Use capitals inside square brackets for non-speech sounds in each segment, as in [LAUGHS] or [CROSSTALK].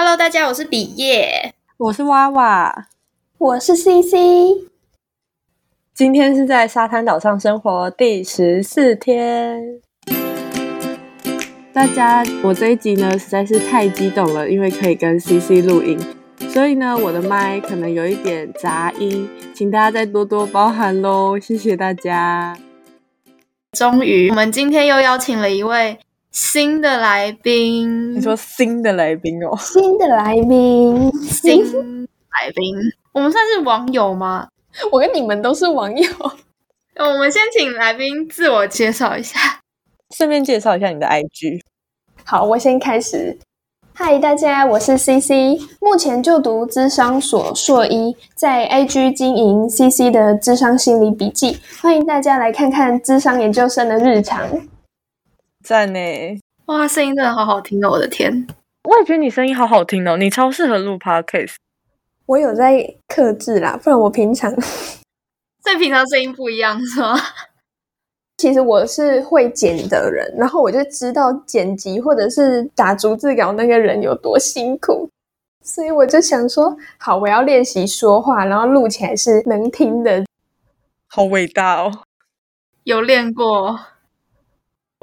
Hello，大家，我是比耶，我是娃娃，我是 CC。今天是在沙滩岛上生活第十四天。大家，我这一集呢实在是太激动了，因为可以跟 CC 录音，所以呢我的麦可能有一点杂音，请大家再多多包涵喽，谢谢大家。终于，我们今天又邀请了一位。新的来宾，你说新的来宾哦？新的来宾，新来宾，我们算是网友吗？我跟你们都是网友。我们先请来宾自我介绍一下，顺便介绍一下你的 IG。好，我先开始。嗨，大家，我是 CC，目前就读咨商所硕一，在 IG 经营 CC 的咨商心理笔记，欢迎大家来看看咨商研究生的日常。赞呢！哇，声音真的好好听哦！我的天，我也觉得你声音好好听哦，你超适合录 podcast。我有在克制啦，不然我平常，[LAUGHS] 所以平常声音不一样是吗？[LAUGHS] 其实我是会剪的人，然后我就知道剪辑或者是打逐字稿那个人有多辛苦，所以我就想说，好，我要练习说话，然后录起来是能听的。好伟大哦！有练过。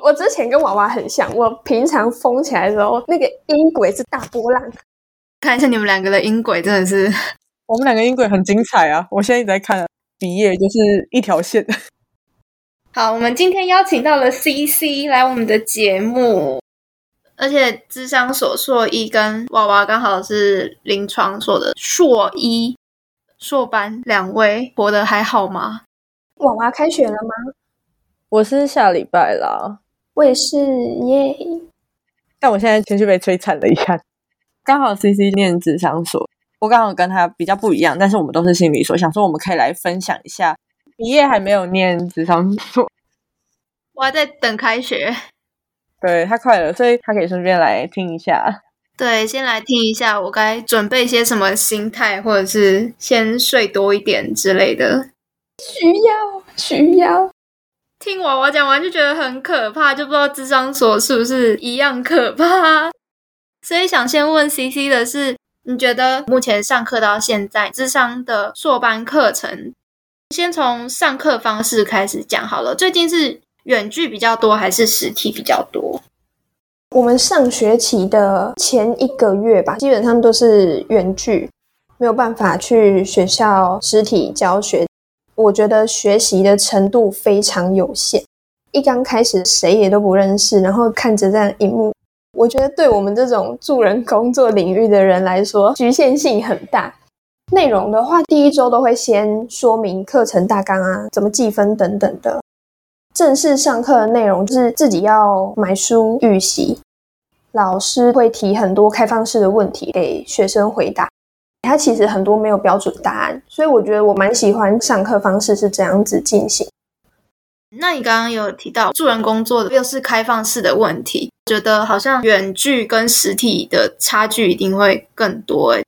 我之前跟娃娃很像，我平常疯起来的时候，那个音轨是大波浪。看一下你们两个的音轨，真的是，[LAUGHS] 我们两个音轨很精彩啊！我现在一直在看，毕业就是一条线。[LAUGHS] 好，我们今天邀请到了 CC 来我们的节目，而且智商所硕一跟娃娃刚好是临床所的硕一硕班，两位活得还好吗？娃娃开学了吗？我是下礼拜啦。我也是耶，但我现在情绪被摧残了一下。刚好 CC 念智商所，我刚好跟他比较不一样，但是我们都是心理所，想说我们可以来分享一下。毕业还没有念智商所，我还在等开学。对，他快了，所以他可以顺便来听一下。[LAUGHS] 对，先来听一下，我该准备些什么心态，或者是先睡多一点之类的。需要，需要。听娃娃讲完就觉得很可怕，就不知道智商所是不是一样可怕。[LAUGHS] 所以想先问 CC 的是，你觉得目前上课到现在，智商的硕班课程，先从上课方式开始讲好了。最近是远距比较多，还是实体比较多？我们上学期的前一个月吧，基本上都是远距，没有办法去学校实体教学。我觉得学习的程度非常有限。一刚开始谁也都不认识，然后看着这样一幕，我觉得对我们这种助人工作领域的人来说，局限性很大。内容的话，第一周都会先说明课程大纲啊，怎么计分等等的。正式上课的内容就是自己要买书预习，老师会提很多开放式的问题给学生回答。它其实很多没有标准答案，所以我觉得我蛮喜欢上课方式是这样子进行。那你刚刚有提到助人工作的又是开放式的问题，觉得好像远距跟实体的差距一定会更多诶。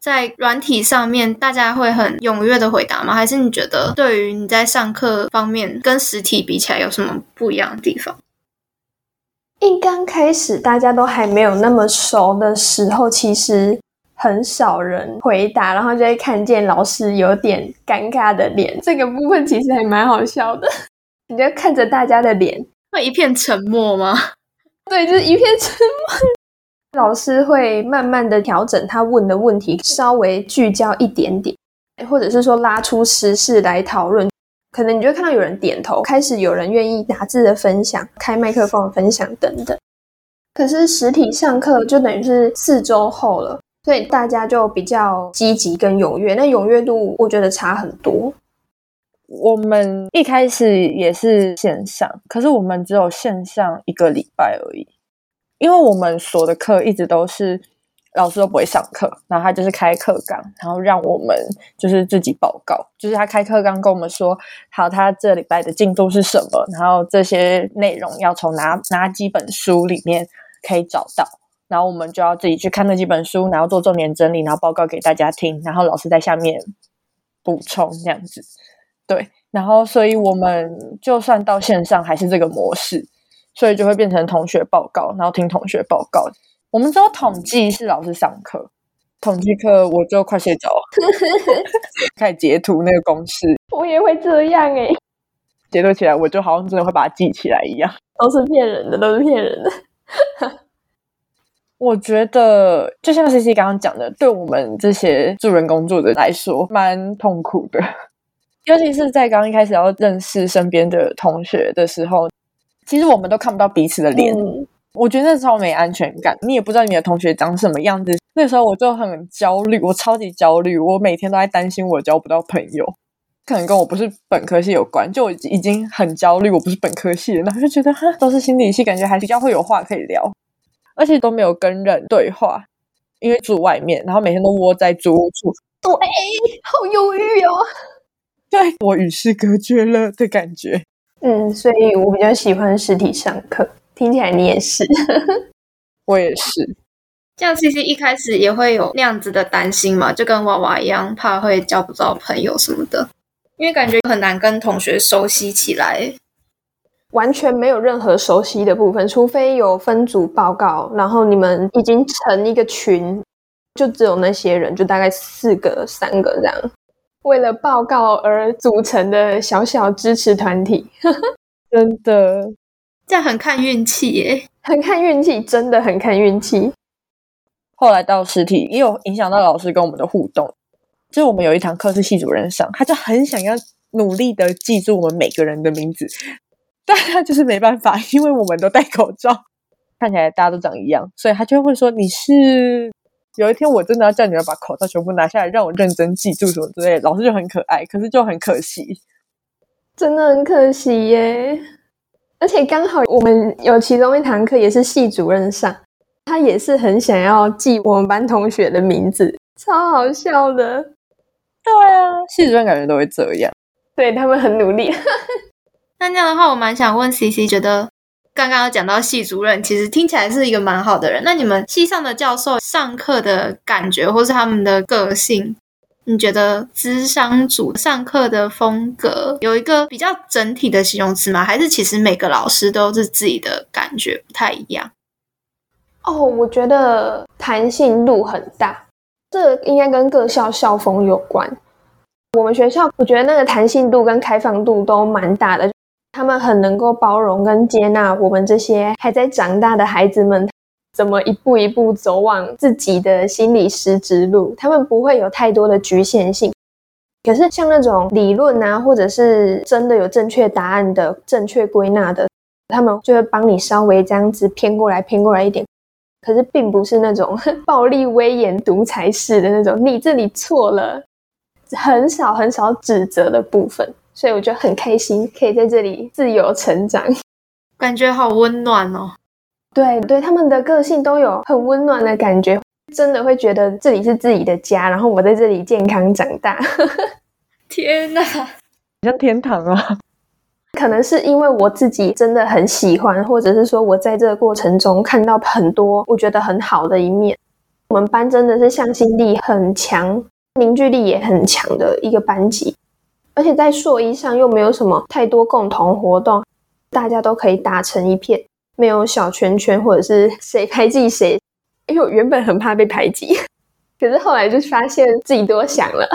在软体上面，大家会很踊跃的回答吗？还是你觉得对于你在上课方面跟实体比起来有什么不一样的地方？一刚开始大家都还没有那么熟的时候，其实。很少人回答，然后就会看见老师有点尴尬的脸。这个部分其实还蛮好笑的，[LAUGHS] 你就看着大家的脸，会一片沉默吗？[LAUGHS] 对，就是一片沉默。[LAUGHS] 老师会慢慢的调整他问的问题，稍微聚焦一点点，或者是说拉出时事来讨论。可能你就会看到有人点头，开始有人愿意打字的分享，开麦克风的分享等等。可是实体上课就等于是四周后了。所以大家就比较积极跟踊跃，那踊跃度我觉得差很多。我们一开始也是线上，可是我们只有线上一个礼拜而已，因为我们所的课一直都是老师都不会上课，然后他就是开课纲，然后让我们就是自己报告，就是他开课纲跟我们说，好，他这礼拜的进度是什么，然后这些内容要从哪哪几本书里面可以找到。然后我们就要自己去看那几本书，然后做重点整理，然后报告给大家听，然后老师在下面补充这样子。对，然后所以我们就算到线上还是这个模式，所以就会变成同学报告，然后听同学报告。我们只有统计是老师上课，统计课我就快睡着了，[LAUGHS] 开始截图那个公式。我也会这样哎、欸，截图起来我就好像真的会把它记起来一样。都是骗人的，都是骗人的。[LAUGHS] 我觉得就像 CC 刚刚讲的，对我们这些助人工作者来说，蛮痛苦的。[LAUGHS] 尤其是在刚刚一开始要认识身边的同学的时候，其实我们都看不到彼此的脸。嗯我觉得那超没安全感，你也不知道你的同学长什么样子。那时候我就很焦虑，我超级焦虑，我每天都在担心我交不到朋友，可能跟我不是本科系有关。就我已经很焦虑，我不是本科系的，然后就觉得哈，都是心理系，感觉还比较会有话可以聊，而且都没有跟人对话，因为住外面，然后每天都窝在租屋处，对，好忧郁哦。[LAUGHS] 对，我与世隔绝了的感觉。嗯，所以我比较喜欢实体上课。听起来你也是，[LAUGHS] 我也是。这样 CC 一开始也会有那样子的担心嘛？就跟娃娃一样，怕会交不到朋友什么的，因为感觉很难跟同学熟悉起来。完全没有任何熟悉的部分，除非有分组报告，然后你们已经成一个群，就只有那些人，就大概四个、三个这样，为了报告而组成的小小支持团体，[LAUGHS] 真的。这样很看运气耶，很看运气，真的很看运气。后来到实体也有影响到老师跟我们的互动。就是我们有一堂课是系主任上，他就很想要努力的记住我们每个人的名字，但他就是没办法，[LAUGHS] 因为我们都戴口罩，看起来大家都长一样，所以他就会说你是。有一天我真的要叫你们把口罩全部拿下来，让我认真记住什么之类的。老师就很可爱，可是就很可惜，真的很可惜耶。而且刚好我们有其中一堂课也是系主任上，他也是很想要记我们班同学的名字，超好笑的。对啊，系主任感觉都会这样，对，他们很努力。[LAUGHS] 那这样的话，我蛮想问 CC，觉得刚刚讲到系主任，其实听起来是一个蛮好的人。那你们系上的教授上课的感觉，或是他们的个性？你觉得资商组上课的风格有一个比较整体的形容词吗？还是其实每个老师都是自己的感觉不太一样？哦，我觉得弹性度很大，这应该跟各校校风有关。我们学校我觉得那个弹性度跟开放度都蛮大的，他们很能够包容跟接纳我们这些还在长大的孩子们。怎么一步一步走往自己的心理师之路？他们不会有太多的局限性。可是像那种理论啊，或者是真的有正确答案的、正确归纳的，他们就会帮你稍微这样子偏过来、偏过来一点。可是并不是那种 [LAUGHS] 暴力威严、独裁式的那种，你这里错了，很少很少指责的部分。所以我觉得很开心，可以在这里自由成长，感觉好温暖哦。对对，他们的个性都有很温暖的感觉，真的会觉得这里是自己的家，然后我在这里健康长大。[LAUGHS] 天哪，像天堂啊！可能是因为我自己真的很喜欢，或者是说我在这个过程中看到很多我觉得很好的一面。我们班真的是向心力很强，凝聚力也很强的一个班级，而且在硕一上又没有什么太多共同活动，大家都可以打成一片。没有小圈圈，或者是谁排挤谁，因为我原本很怕被排挤，可是后来就发现自己多想了。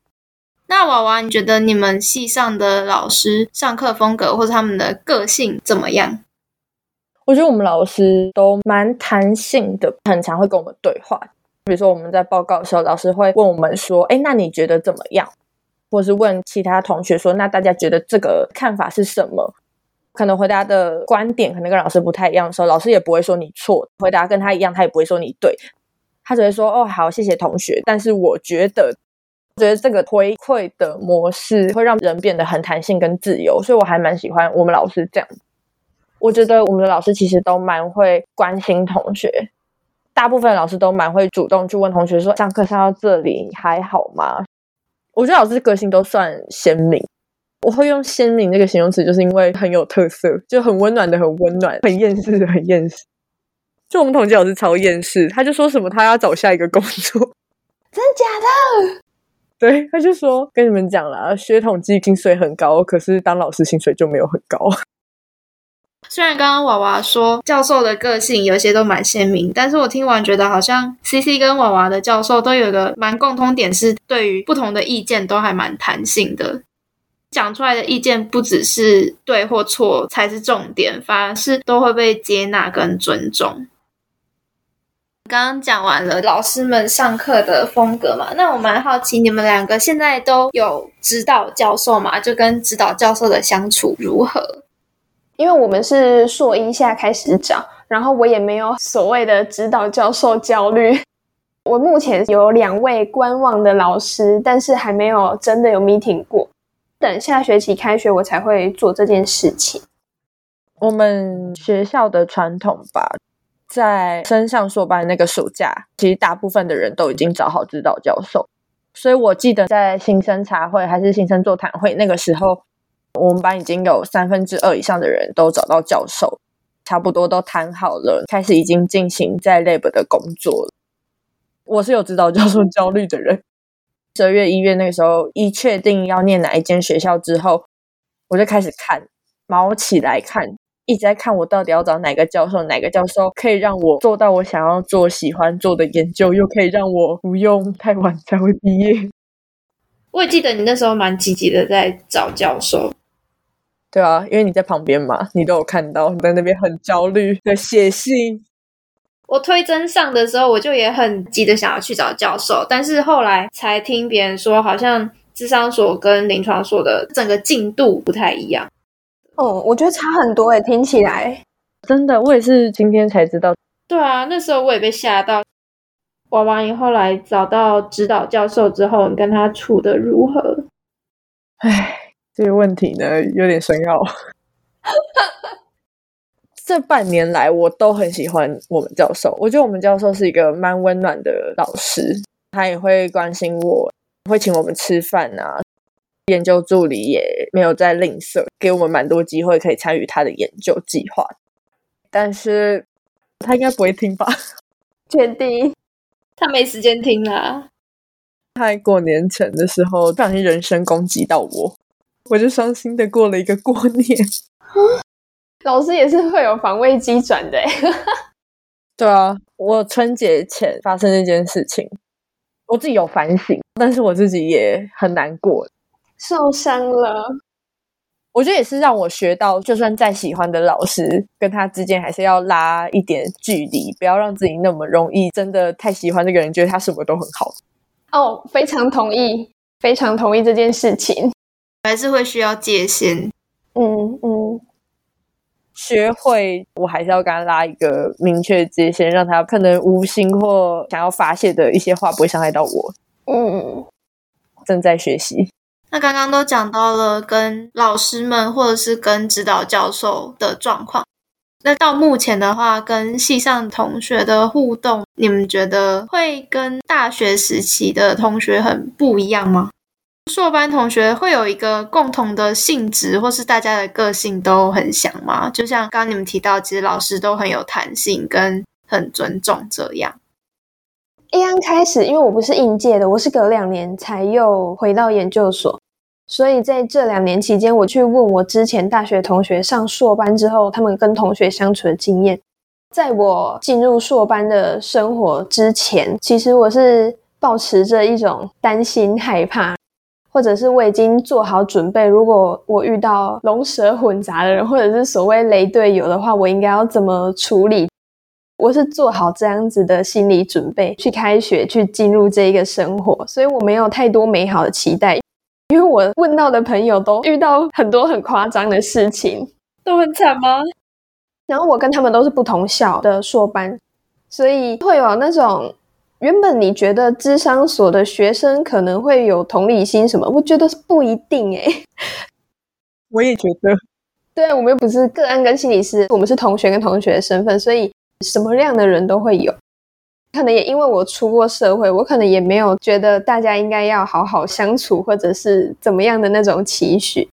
[LAUGHS] 那娃娃，你觉得你们系上的老师上课风格或者他们的个性怎么样？我觉得我们老师都蛮弹性的，很常会跟我们对话。比如说我们在报告的时候，老师会问我们说：“哎，那你觉得怎么样？”或是问其他同学说：“那大家觉得这个看法是什么？”可能回答的观点可能跟老师不太一样的时候，老师也不会说你错。回答跟他一样，他也不会说你对，他只会说：“哦，好，谢谢同学。”但是我觉得，觉得这个回馈的模式会让人变得很弹性跟自由，所以我还蛮喜欢我们老师这样。我觉得我们的老师其实都蛮会关心同学，大部分老师都蛮会主动去问同学说：“上课上到这里还好吗？”我觉得老师个性都算鲜明。我会用鲜明这个形容词，就是因为很有特色，就很温暖的，很温暖，很厌世的，很厌世。就我们统计老师超厌世，他就说什么他要找下一个工作，真的假的？对，他就说跟你们讲了，学统计薪水很高，可是当老师薪水就没有很高。虽然刚刚娃娃说教授的个性有些都蛮鲜明，但是我听完觉得好像 CC 跟娃娃的教授都有个蛮共通点，是对于不同的意见都还蛮弹性的。讲出来的意见不只是对或错才是重点，反而是都会被接纳跟尊重。刚刚讲完了老师们上课的风格嘛，那我蛮好奇你们两个现在都有指导教授嘛？就跟指导教授的相处如何？因为我们是硕一下开始找，然后我也没有所谓的指导教授焦虑。[LAUGHS] 我目前有两位观望的老师，但是还没有真的有 meeting 过。等下学期开学，我才会做这件事情。我们学校的传统吧，在升上硕班那个暑假，其实大部分的人都已经找好指导教授。所以我记得在新生茶会还是新生座谈会那个时候。我们班已经有三分之二以上的人都找到教授，差不多都谈好了，开始已经进行在 lab 的工作了。我是有指导教授焦虑的人。十二月、一月那个时候，一确定要念哪一间学校之后，我就开始看，毛起来看，一直在看我到底要找哪个教授，哪个教授可以让我做到我想要做、喜欢做的研究，又可以让我不用太晚才会毕业。我也记得你那时候蛮积极的在找教授。对啊，因为你在旁边嘛，你都有看到，你在那边很焦虑的写信。我推真上的时候，我就也很急的想要去找教授，但是后来才听别人说，好像智商所跟临床所的整个进度不太一样。哦，我觉得差很多诶，听起来真的，我也是今天才知道。对啊，那时候我也被吓到。娃娃，你后来找到指导教授之后，你跟他处的如何？唉。这个问题呢，有点深奥。[LAUGHS] 这半年来，我都很喜欢我们教授。我觉得我们教授是一个蛮温暖的老师，他也会关心我，会请我们吃饭啊。研究助理也没有再吝啬，给我们蛮多机会可以参与他的研究计划。但是他应该不会听吧？[LAUGHS] 确定？他没时间听啊。他在过年前的时候，不小心人身攻击到我。我就伤心的过了一个过年。[LAUGHS] 老师也是会有防卫机转的，[LAUGHS] 对啊，我春节前发生那件事情，我自己有反省，但是我自己也很难过，受伤了。我觉得也是让我学到，就算再喜欢的老师，跟他之间还是要拉一点距离，不要让自己那么容易真的太喜欢这个人，觉得他什么都很好。哦，非常同意，非常同意这件事情。还是会需要界限，嗯嗯，学会我还是要跟他拉一个明确的界限，让他可能无心或想要发泄的一些话不会伤害到我。嗯，正在学习。那刚刚都讲到了跟老师们或者是跟指导教授的状况，那到目前的话，跟系上同学的互动，你们觉得会跟大学时期的同学很不一样吗？硕班同学会有一个共同的性质，或是大家的个性都很像吗？就像刚刚你们提到，其实老师都很有弹性，跟很尊重这样。一刚开始，因为我不是应届的，我是隔两年才又回到研究所，所以在这两年期间，我去问我之前大学同学上硕班之后，他们跟同学相处的经验。在我进入硕班的生活之前，其实我是抱持着一种担心、害怕。或者是我已经做好准备，如果我遇到龙蛇混杂的人，或者是所谓雷队友的话，我应该要怎么处理？我是做好这样子的心理准备去开学，去进入这一个生活，所以我没有太多美好的期待，因为我问到的朋友都遇到很多很夸张的事情，都很惨吗？然后我跟他们都是不同校的硕班，所以会有那种。原本你觉得智商所的学生可能会有同理心什么？我觉得是不一定诶、欸。我也觉得，对啊，我们又不是个案跟心理师，我们是同学跟同学的身份，所以什么样的人都会有。可能也因为我出过社会，我可能也没有觉得大家应该要好好相处，或者是怎么样的那种期许。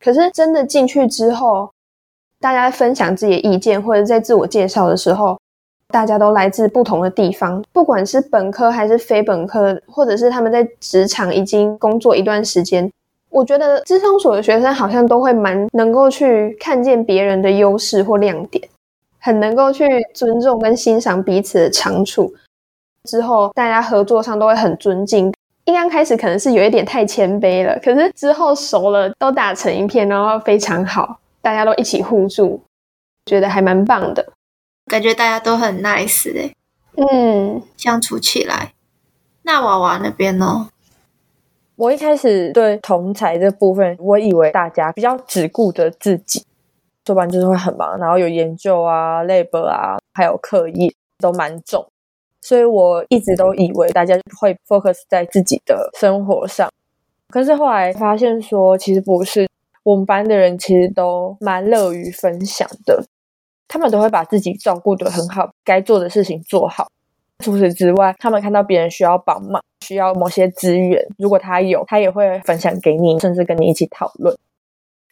可是真的进去之后，大家分享自己的意见，或者在自我介绍的时候。大家都来自不同的地方，不管是本科还是非本科，或者是他们在职场已经工作一段时间，我觉得咨商所的学生好像都会蛮能够去看见别人的优势或亮点，很能够去尊重跟欣赏彼此的长处。之后大家合作上都会很尊敬。一刚开始可能是有一点太谦卑了，可是之后熟了都打成一片，然后非常好，大家都一起互助，觉得还蛮棒的。感觉大家都很 nice 哎，嗯，相处起来。那娃娃那边呢？我一开始对同才这部分，我以为大家比较只顾着自己，做完就是会很忙，然后有研究啊、lab 啊，还有课业都蛮重，所以我一直都以为大家会 focus 在自己的生活上。可是后来发现说，其实不是，我们班的人其实都蛮乐于分享的。他们都会把自己照顾得很好，该做的事情做好。除此之外，他们看到别人需要帮忙，需要某些资源，如果他有，他也会分享给你，甚至跟你一起讨论。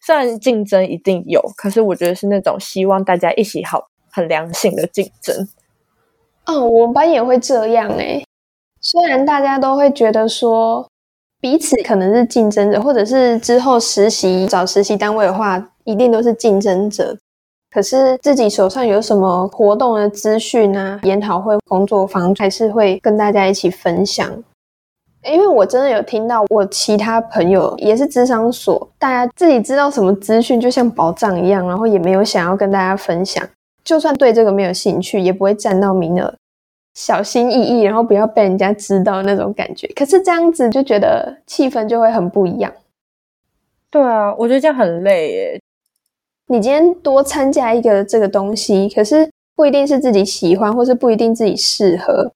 虽然竞争一定有，可是我觉得是那种希望大家一起好、很良性的竞争。哦，我们班也会这样诶。虽然大家都会觉得说彼此可能是竞争者，或者是之后实习找实习单位的话，一定都是竞争者。可是自己手上有什么活动的资讯啊、研讨会、工作坊，还是会跟大家一起分享。因为我真的有听到我其他朋友也是智商所，大家自己知道什么资讯就像宝藏一样，然后也没有想要跟大家分享。就算对这个没有兴趣，也不会占到名额，小心翼翼，然后不要被人家知道那种感觉。可是这样子就觉得气氛就会很不一样。对啊，我觉得这样很累耶。你今天多参加一个这个东西，可是不一定是自己喜欢，或是不一定自己适合。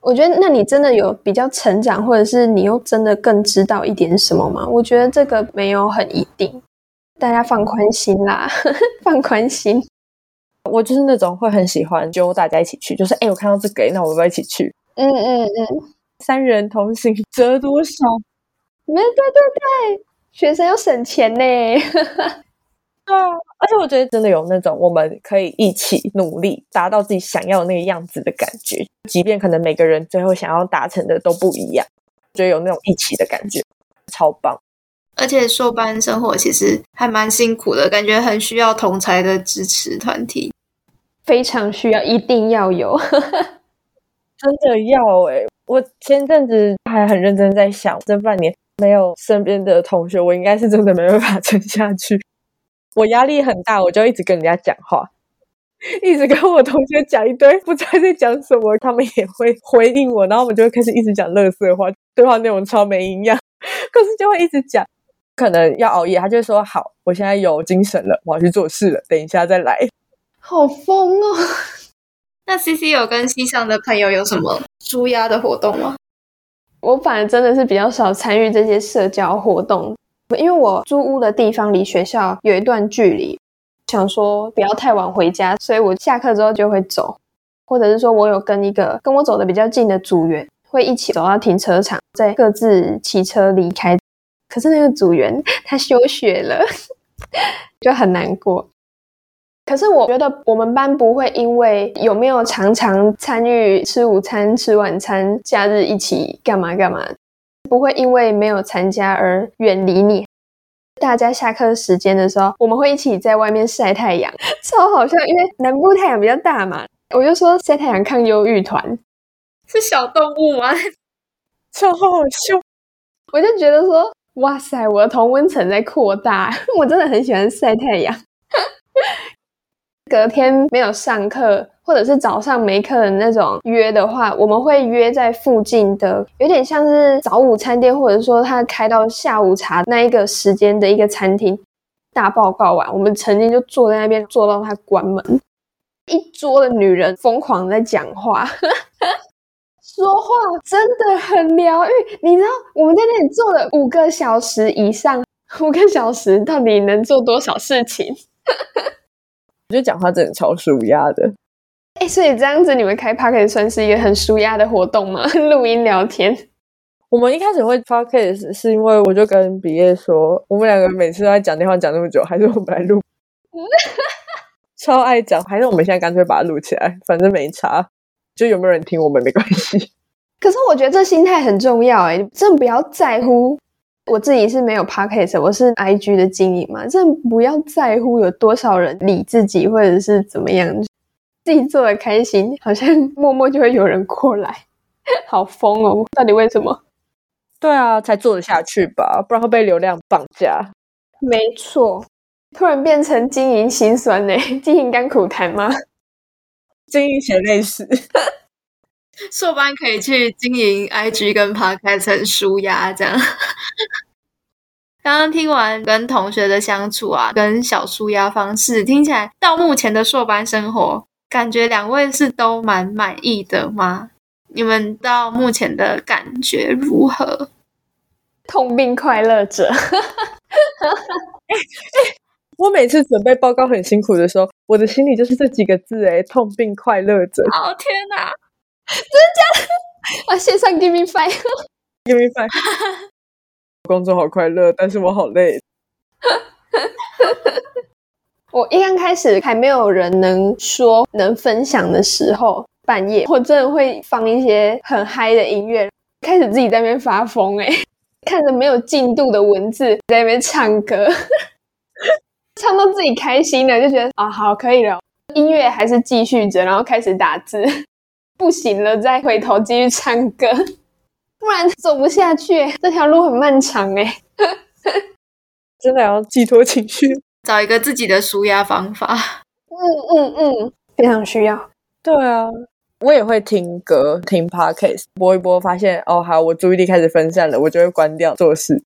我觉得，那你真的有比较成长，或者是你又真的更知道一点什么吗？我觉得这个没有很一定，大家放宽心啦，[LAUGHS] 放宽心。我就是那种会很喜欢揪大家一起去，就是哎，我看到这个，那我们要一起去。嗯嗯嗯，三人同行折多少？没对对对，学生要省钱呢。对啊，而且我觉得真的有那种我们可以一起努力达到自己想要的那个样子的感觉，即便可能每个人最后想要达成的都不一样，觉得有那种一起的感觉，超棒。而且硕班生活其实还蛮辛苦的，感觉很需要同才的支持团体，非常需要，一定要有，[LAUGHS] 真的要哎、欸、我前阵子还很认真在想，这半年没有身边的同学，我应该是真的没办法撑下去。我压力很大，我就一直跟人家讲话，[LAUGHS] 一直跟我同学讲一堆，不知道在讲什么，他们也会回应我，然后我们就会开始一直讲垃圾话，对话内容超没营养，[LAUGHS] 可是就会一直讲，可能要熬夜，他就会说好，我现在有精神了，我要去做事了，等一下再来，好疯哦。[LAUGHS] 那 CC 有跟西上的朋友有什么舒压的活动吗？我反而真的是比较少参与这些社交活动。因为我租屋的地方离学校有一段距离，想说不要太晚回家，所以我下课之后就会走，或者是说我有跟一个跟我走的比较近的组员，会一起走到停车场，再各自骑车离开。可是那个组员他休学了，[LAUGHS] 就很难过。可是我觉得我们班不会因为有没有常常参与吃午餐、吃晚餐、假日一起干嘛干嘛。不会因为没有参加而远离你。大家下课时间的时候，我们会一起在外面晒太阳，[LAUGHS] 超好笑。因为南部太阳比较大嘛，我就说晒太阳抗忧郁团是小动物吗？[LAUGHS] 超好笑。我就觉得说，哇塞，我的同温层在扩大，[LAUGHS] 我真的很喜欢晒太阳。隔天没有上课，或者是早上没课的那种约的话，我们会约在附近的，有点像是早午餐店，或者说他开到下午茶那一个时间的一个餐厅。大报告完，我们曾经就坐在那边坐到他关门，一桌的女人疯狂在讲话，说话真的很疗愈。你知道我们在那里坐了五个小时以上，五个小时到底能做多少事情？我觉得讲话真的超舒压的，哎，所以这样子你们开 Podcast 算是一个很舒压的活动吗？[LAUGHS] 录音聊天。我们一开始会 Podcast 是因为我就跟比耶说，我们两个每次都在讲电话讲那么久，还是我们来录，[LAUGHS] 超爱讲，还是我们现在干脆把它录起来，反正没差，就有没有人听我们没关系。可是我觉得这心态很重要，哎，真的不要在乎我自己是没有 podcast，我是 IG 的经营嘛，这不要在乎有多少人理自己或者是怎么样，自己做的开心，好像 [LAUGHS] 默默就会有人过来，好疯哦！到底为什么？对啊，才做得下去吧，不然会被流量绑架。没错，突然变成经营心酸呢，经营甘苦谈吗？经营血泪史。硕班可以去经营 IG 跟 Podcast 很舒压，这样。刚刚听完跟同学的相处啊，跟小舒压方式，听起来到目前的硕班生活，感觉两位是都蛮满意的吗？你们到目前的感觉如何？痛并快乐着。[LAUGHS] 我每次准备报告很辛苦的时候，我的心里就是这几个字：哎，痛并快乐着。哦天哪！真的假的？啊，线上 give me five，give me five。[LAUGHS] 工作好快乐，但是我好累。[LAUGHS] 我一刚开始还没有人能说能分享的时候，半夜我真的会放一些很嗨的音乐，开始自己在那边发疯哎、欸，[LAUGHS] 看着没有进度的文字在那边唱歌，唱到自己开心了，就觉得啊好可以了，音乐还是继续着，然后开始打字。不行了，再回头继续唱歌，[LAUGHS] 不然走不下去。这条路很漫长哎，[LAUGHS] 真的要寄托情绪，找一个自己的舒压方法。嗯嗯嗯，非常需要。对啊，我也会听歌，听 podcast，播一播，发现哦好，我注意力开始分散了，我就会关掉做事，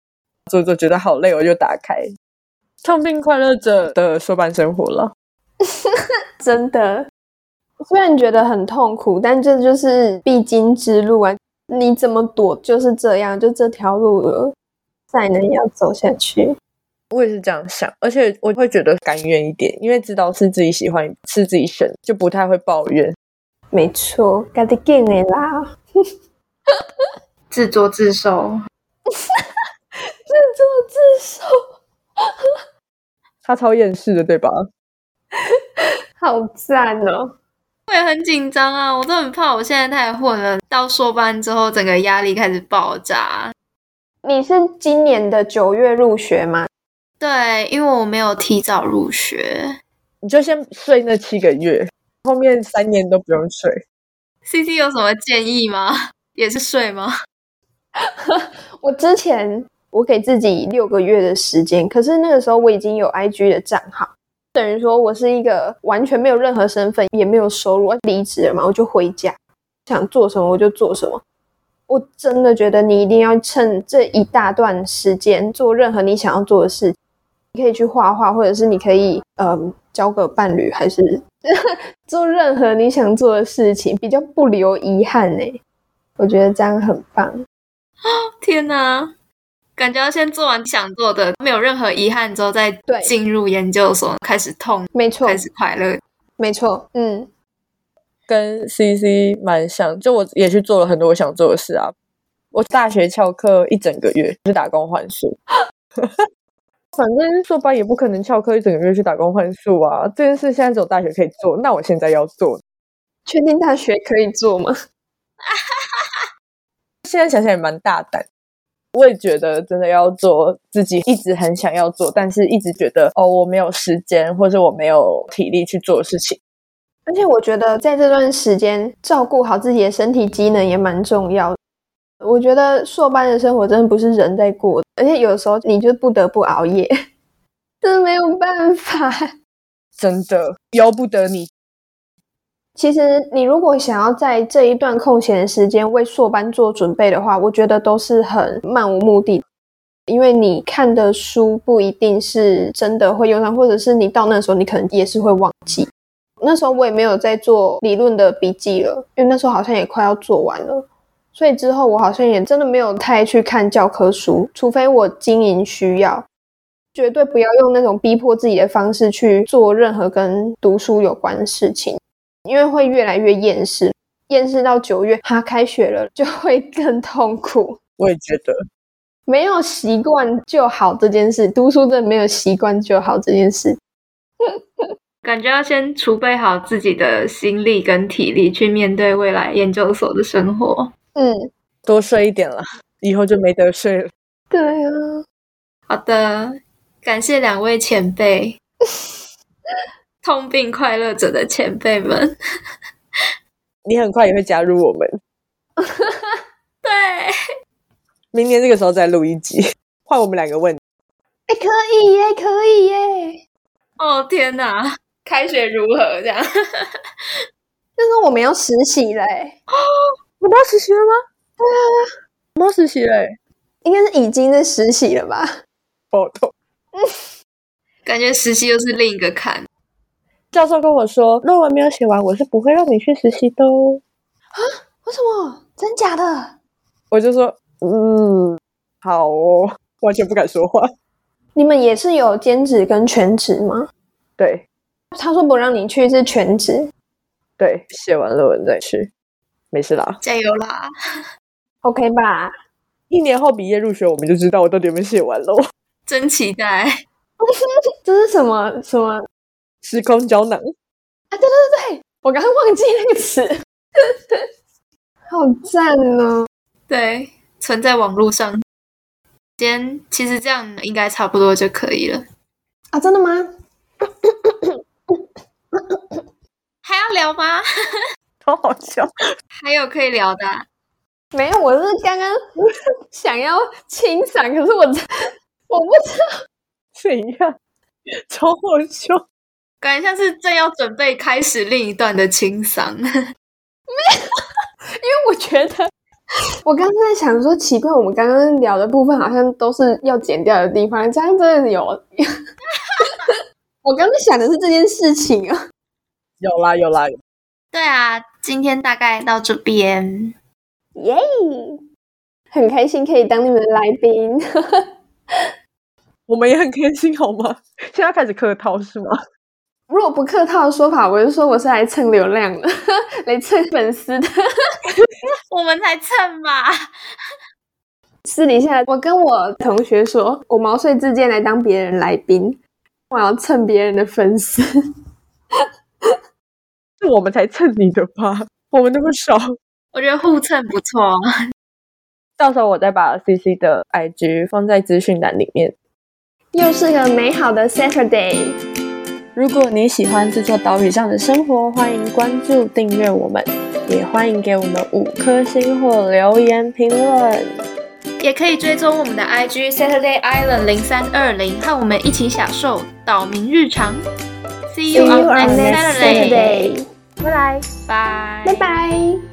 做做觉得好累，我就打开。痛并快乐着的说班生活了，[LAUGHS] 真的。虽然觉得很痛苦，但这就是必经之路啊！你怎么躲就是这样，就这条路了，再能要走下去。我也是这样想，而且我会觉得甘愿一点，因为知道是自己喜欢，是自己选，就不太会抱怨。没错，该得给你啦，[LAUGHS] 自作自受，自作自受，他超厌世的，对吧？好赞哦！我也很紧张啊！我都很怕，我现在太混了。到硕班之后，整个压力开始爆炸。你是今年的九月入学吗？对，因为我没有提早入学，你就先睡那七个月，后面三年都不用睡。CC 有什么建议吗？也是睡吗？[LAUGHS] 我之前我给自己六个月的时间，可是那个时候我已经有 IG 的账号。等于说，我是一个完全没有任何身份，也没有收入，离职了嘛，我就回家，想做什么我就做什么。我真的觉得你一定要趁这一大段时间做任何你想要做的事。你可以去画画，或者是你可以嗯交个伴侣，还是 [LAUGHS] 做任何你想做的事情，比较不留遗憾呢。我觉得这样很棒。天哪！感觉要先做完想做的，没有任何遗憾之后再进入研究所，开始痛，没错，开始快乐，没错，嗯，跟 CC 蛮像，就我也去做了很多我想做的事啊。我大学翘课一整个月去打工换宿，[LAUGHS] 反正硕班也不可能翘课一整个月去打工换宿啊。这件事现在只有大学可以做，那我现在要做，确定大学可以做吗？[LAUGHS] 现在想想也蛮大胆。我也觉得真的要做自己一直很想要做，但是一直觉得哦，我没有时间或者我没有体力去做事情。而且我觉得在这段时间照顾好自己的身体机能也蛮重要的。我觉得硕班的生活真的不是人在过的，而且有时候你就不得不熬夜，[LAUGHS] 真的没有办法，真的由不得你。其实，你如果想要在这一段空闲的时间为硕班做准备的话，我觉得都是很漫无目的。因为你看的书不一定是真的会用上，或者是你到那时候你可能也是会忘记。那时候我也没有在做理论的笔记了，因为那时候好像也快要做完了。所以之后我好像也真的没有太去看教科书，除非我经营需要，绝对不要用那种逼迫自己的方式去做任何跟读书有关的事情。因为会越来越厌世，厌世到九月，他开学了就会更痛苦。我也觉得，没有习惯就好这件事，读书真的没有习惯就好这件事。感觉要先储备好自己的心力跟体力，去面对未来研究所的生活。嗯，多睡一点了，以后就没得睡了。对啊，好的，感谢两位前辈，[LAUGHS] 痛并快乐着的前辈们。[LAUGHS] 你很快也会加入我们。[LAUGHS] 对，明年这个时候再录一集，换我们两个问。哎，可以耶，可以耶！哦天哪，开学如何？这样，[LAUGHS] 就是我们要实习嘞。哦，我们要实习了吗？对啊，我们要实习嘞，应该是已经在实习了吧？好痛。嗯，感觉实习又是另一个坎。教授跟我说，论文没有写完，我是不会让你去实习的哦。啊？为什么？真假的？我就说，嗯，好哦，完全不敢说话。你们也是有兼职跟全职吗？对。他说不让你去是全职。对，写完论文再去，没事啦，加油啦，OK 吧？一年后毕业入学，我们就知道我到底有没有写完喽。真期待。[LAUGHS] 这是什么什么？时空胶囊啊！对对对，我刚刚忘记那个词，[LAUGHS] 好赞哦！对，存在网络上。今天其实这样应该差不多就可以了啊！真的吗？[COUGHS] 还要聊吗？[LAUGHS] 好好笑！还有可以聊的？没有，我是刚刚 [LAUGHS] 想要清嗓，可是我我不知道怎样，超好笑。感觉像是正要准备开始另一段的清嗓，没有，因为我觉得我刚刚在想说，奇怪，我们刚刚聊的部分好像都是要剪掉的地方，这样真的有？[LAUGHS] 我刚刚想的是这件事情啊，有啦有啦，对啊，今天大概到这边，耶，很开心可以当你们的来宾，[LAUGHS] 我们也很开心，好吗？现在开始客套是吗？如果不客套的说法，我就说我是来蹭流量的，[LAUGHS] 来蹭粉丝的。[LAUGHS] 我们才蹭吧。私底下，我跟我同学说，我毛遂自荐来当别人来宾，我要蹭别人的粉丝。[LAUGHS] 是我们才蹭你的吧？我们那么少，我觉得互蹭不错。到时候我再把 CC 的 IG 放在资讯栏里面。又是个美好的 Saturday。如果你喜欢这座岛屿上的生活，欢迎关注订阅我们，也欢迎给我们五颗星或留言评论，也可以追踪我们的 IG Saturday Island 零三二零，和我们一起享受岛民日常。See you on next Saturday，拜拜，拜拜拜。